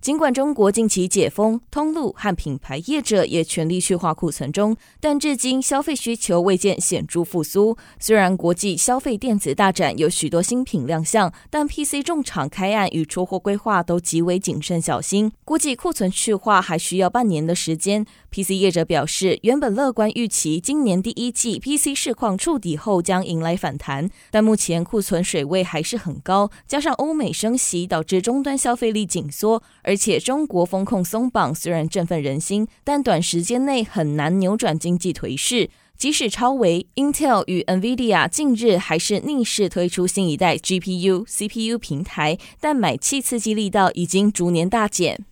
尽管中国近期解封，通路和品牌业者也全力去化库存中，但至今消费需求未见显著复苏。虽然国际消费电子大展有许多新品亮相，但 PC 重厂开案与出货规划都极为谨慎小心，估计库存去化还需要半年的时间。PC 业者表示，原本乐观预期今年第一季 PC 市况触底后将迎来反弹，但目前库存水位还是很高，加上欧美升息导致终端消费力紧缩。而且中国风控松绑虽然振奋人心，但短时间内很难扭转经济颓势。即使超微、Intel 与 NVIDIA 近日还是逆势推出新一代 GPU、CPU 平台，但买气刺激力道已经逐年大减。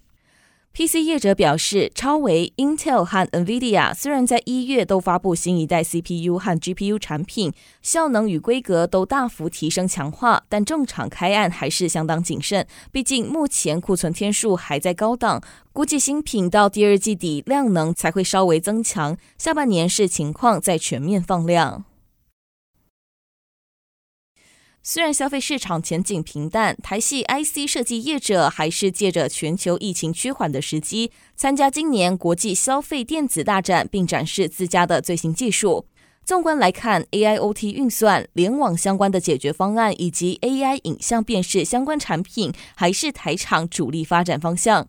PC 业者表示，超微、Intel 和 NVIDIA 虽然在一月都发布新一代 CPU 和 GPU 产品，效能与规格都大幅提升强化，但正常开案还是相当谨慎。毕竟目前库存天数还在高档，估计新品到第二季底量能才会稍微增强，下半年视情况再全面放量。虽然消费市场前景平淡，台系 IC 设计业者还是借着全球疫情趋缓的时机，参加今年国际消费电子大展，并展示自家的最新技术。纵观来看，AIoT 运算、联网相关的解决方案，以及 AI 影像辨识相关产品，还是台厂主力发展方向。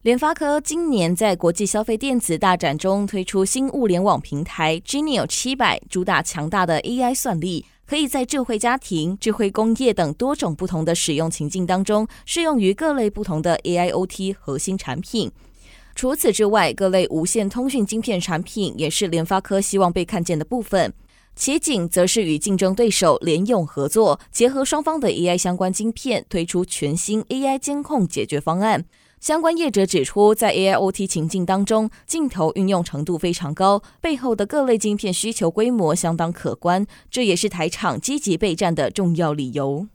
联发科今年在国际消费电子大展中推出新物联网平台 Genio 七百，主打强大的 AI 算力。可以在智慧家庭、智慧工业等多种不同的使用情境当中，适用于各类不同的 AIoT 核心产品。除此之外，各类无线通讯晶片产品也是联发科希望被看见的部分。奇景则是与竞争对手联咏合作，结合双方的 AI 相关晶片，推出全新 AI 监控解决方案。相关业者指出，在 AIoT 情境当中，镜头运用程度非常高，背后的各类晶片需求规模相当可观，这也是台厂积极备战的重要理由。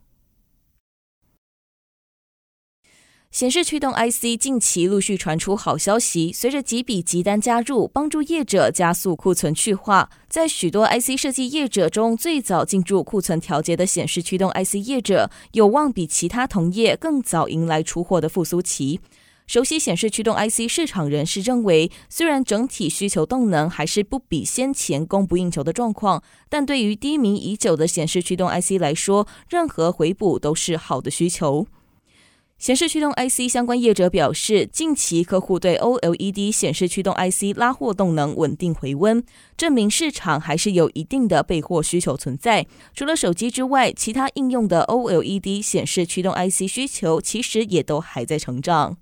显示驱动 IC 近期陆续传出好消息，随着几笔急单加入，帮助业者加速库存去化。在许多 IC 设计业者中，最早进入库存调节的显示驱动 IC 业者，有望比其他同业更早迎来出货的复苏期。熟悉显示驱动 IC 市场人士认为，虽然整体需求动能还是不比先前供不应求的状况，但对于低迷已久的显示驱动 IC 来说，任何回补都是好的需求。显示驱动 IC 相关业者表示，近期客户对 OLED 显示驱动 IC 拉货动能稳定回温，证明市场还是有一定的备货需求存在。除了手机之外，其他应用的 OLED 显示驱动 IC 需求其实也都还在成长。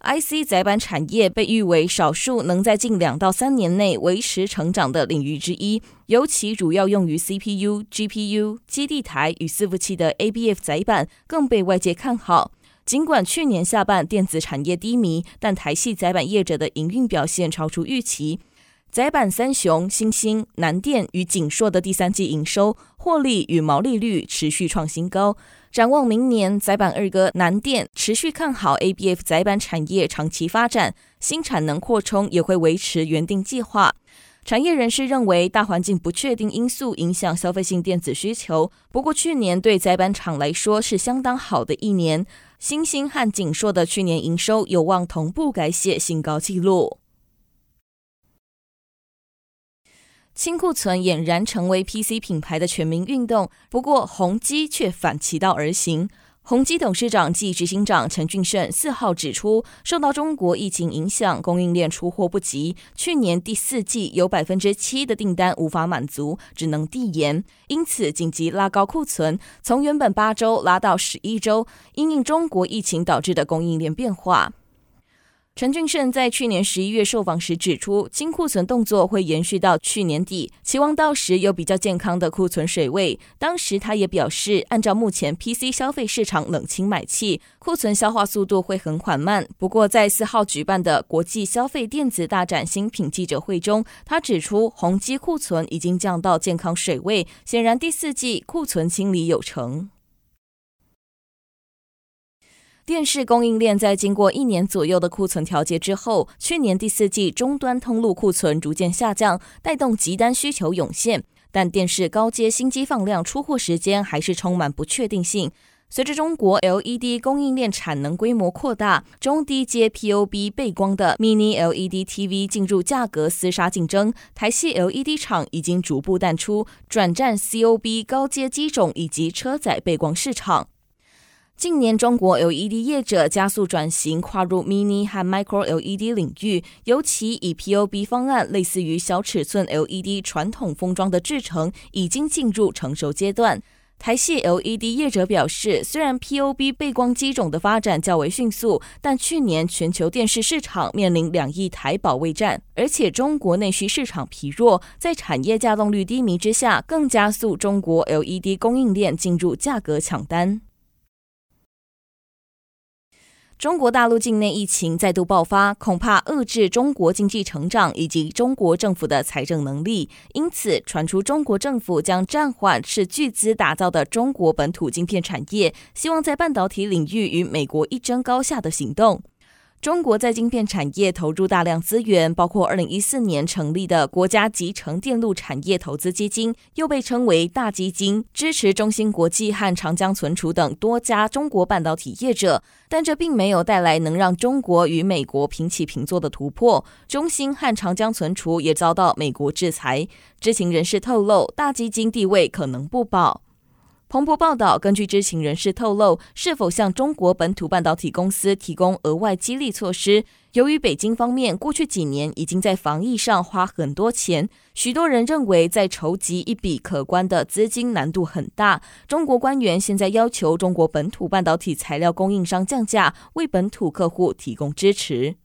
IC 载板产业被誉为少数能在近两到三年内维持成长的领域之一，尤其主要用于 CPU、GPU、基地台与伺服器的 ABF 载板更被外界看好。尽管去年下半电子产业低迷，但台系载板业者的营运表现超出预期。载板三雄新兴、南电与景硕的第三季营收、获利与毛利率持续创新高。展望明年，载板二哥南电持续看好 ABF 载板产业长期发展，新产能扩充也会维持原定计划。产业人士认为，大环境不确定因素影响消费性电子需求。不过，去年对载板厂来说是相当好的一年，欣兴和景硕的去年营收有望同步改写新高纪录。清库存俨然成为 PC 品牌的全民运动，不过宏基却反其道而行。宏基董事长暨执行长陈俊盛四号指出，受到中国疫情影响，供应链出货不及，去年第四季有百分之七的订单无法满足，只能递延，因此紧急拉高库存，从原本八周拉到十一周，因应中国疫情导致的供应链变化。陈俊盛在去年十一月受访时指出，清库存动作会延续到去年底，期望到时有比较健康的库存水位。当时他也表示，按照目前 PC 消费市场冷清买气，库存消化速度会很缓慢。不过，在四号举办的国际消费电子大展新品记者会中，他指出，宏基库存已经降到健康水位，显然第四季库存清理有成。电视供应链在经过一年左右的库存调节之后，去年第四季终端通路库存逐渐下降，带动急单需求涌现。但电视高阶新机放量出货时间还是充满不确定性。随着中国 LED 供应链产能规模扩大，中低阶 POB 背光的 Mini LED TV 进入价格厮杀竞争，台系 LED 厂已经逐步淡出，转战 COB 高阶机种以及车载背光市场。近年，中国 LED 业者加速转型，跨入 Mini 和 Micro LED 领域，尤其以 POB 方案，类似于小尺寸 LED 传统封装的制程，已经进入成熟阶段。台系 LED 业者表示，虽然 POB 背光机种的发展较为迅速，但去年全球电视市场面临两亿台保卫战，而且中国内需市场疲弱，在产业稼动率低迷之下，更加速中国 LED 供应链进入价格抢单。中国大陆境内疫情再度爆发，恐怕遏制中国经济成长以及中国政府的财政能力。因此，传出中国政府将暂缓斥巨资打造的中国本土晶片产业，希望在半导体领域与美国一争高下的行动。中国在晶片产业投入大量资源，包括二零一四年成立的国家集成电路产业投资基金，又被称为大基金，支持中芯国际和长江存储等多家中国半导体业者。但这并没有带来能让中国与美国平起平坐的突破。中芯和长江存储也遭到美国制裁。知情人士透露，大基金地位可能不保。彭博报道，根据知情人士透露，是否向中国本土半导体公司提供额外激励措施？由于北京方面过去几年已经在防疫上花很多钱，许多人认为在筹集一笔可观的资金难度很大。中国官员现在要求中国本土半导体材料供应商降价，为本土客户提供支持。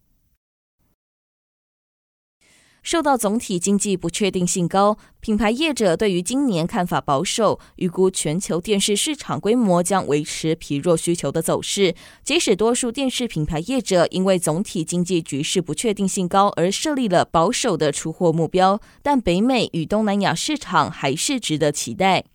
受到总体经济不确定性高，品牌业者对于今年看法保守，预估全球电视市场规模将维持疲弱需求的走势。即使多数电视品牌业者因为总体经济局势不确定性高而设立了保守的出货目标，但北美与东南亚市场还是值得期待。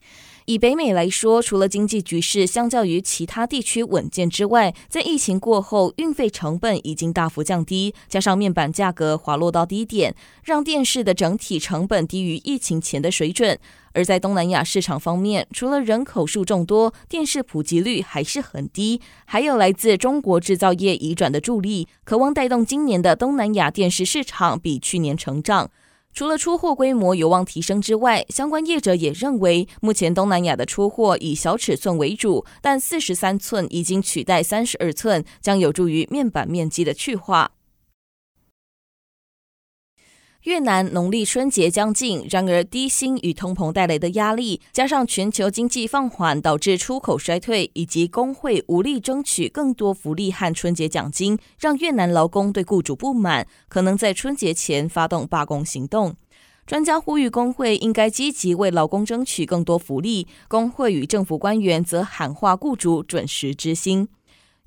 以北美来说，除了经济局势相较于其他地区稳健之外，在疫情过后，运费成本已经大幅降低，加上面板价格滑落到低点，让电视的整体成本低于疫情前的水准。而在东南亚市场方面，除了人口数众多，电视普及率还是很低，还有来自中国制造业移转的助力，可望带动今年的东南亚电视市场比去年成长。除了出货规模有望提升之外，相关业者也认为，目前东南亚的出货以小尺寸为主，但四十三寸已经取代三十二寸，将有助于面板面积的去化。越南农历春节将近，然而低薪与通膨带来的压力，加上全球经济放缓导致出口衰退，以及工会无力争取更多福利和春节奖金，让越南劳工对雇主不满，可能在春节前发动罢工行动。专家呼吁工会应该积极为劳工争取更多福利，工会与政府官员则喊话雇主准时支薪。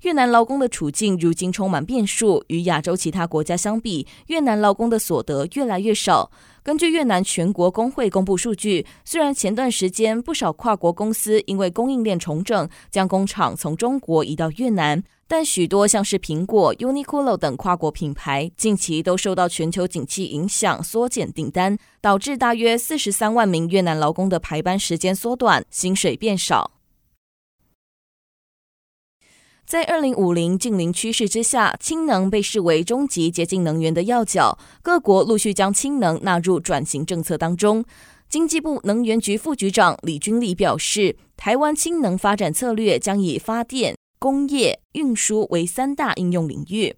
越南劳工的处境如今充满变数，与亚洲其他国家相比，越南劳工的所得越来越少。根据越南全国工会公布数据，虽然前段时间不少跨国公司因为供应链重整，将工厂从中国移到越南，但许多像是苹果、Uniqlo 等跨国品牌，近期都受到全球景气影响，缩减订单，导致大约四十三万名越南劳工的排班时间缩短，薪水变少。在二零五零净零趋势之下，氢能被视为终极洁净能源的要角，各国陆续将氢能纳入转型政策当中。经济部能源局副局长李君礼表示，台湾氢能发展策略将以发电、工业、运输为三大应用领域。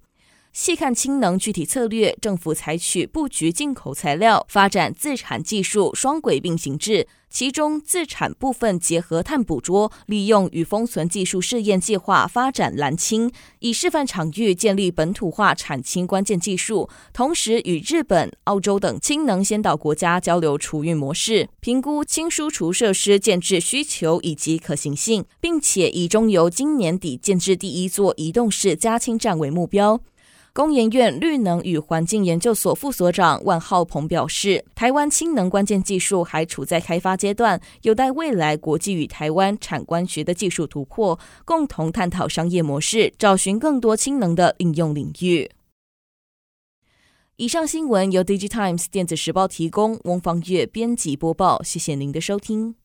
细看氢能具体策略，政府采取布局进口材料、发展自产技术双轨并行制，其中自产部分结合碳捕捉、利用与封存技术试验计划，发展蓝氢，以示范场域建立本土化产氢关键技术，同时与日本、澳洲等氢能先导国家交流储运模式，评估氢输出设施建置需求以及可行性，并且以中油今年底建置第一座移动式加氢站为目标。工研院绿能与环境研究所副所长万浩鹏表示，台湾氢能关键技术还处在开发阶段，有待未来国际与台湾产官学的技术突破，共同探讨商业模式，找寻更多氢能的应用领域。以上新闻由 DigiTimes 电子时报提供，翁方月编辑播报，谢谢您的收听。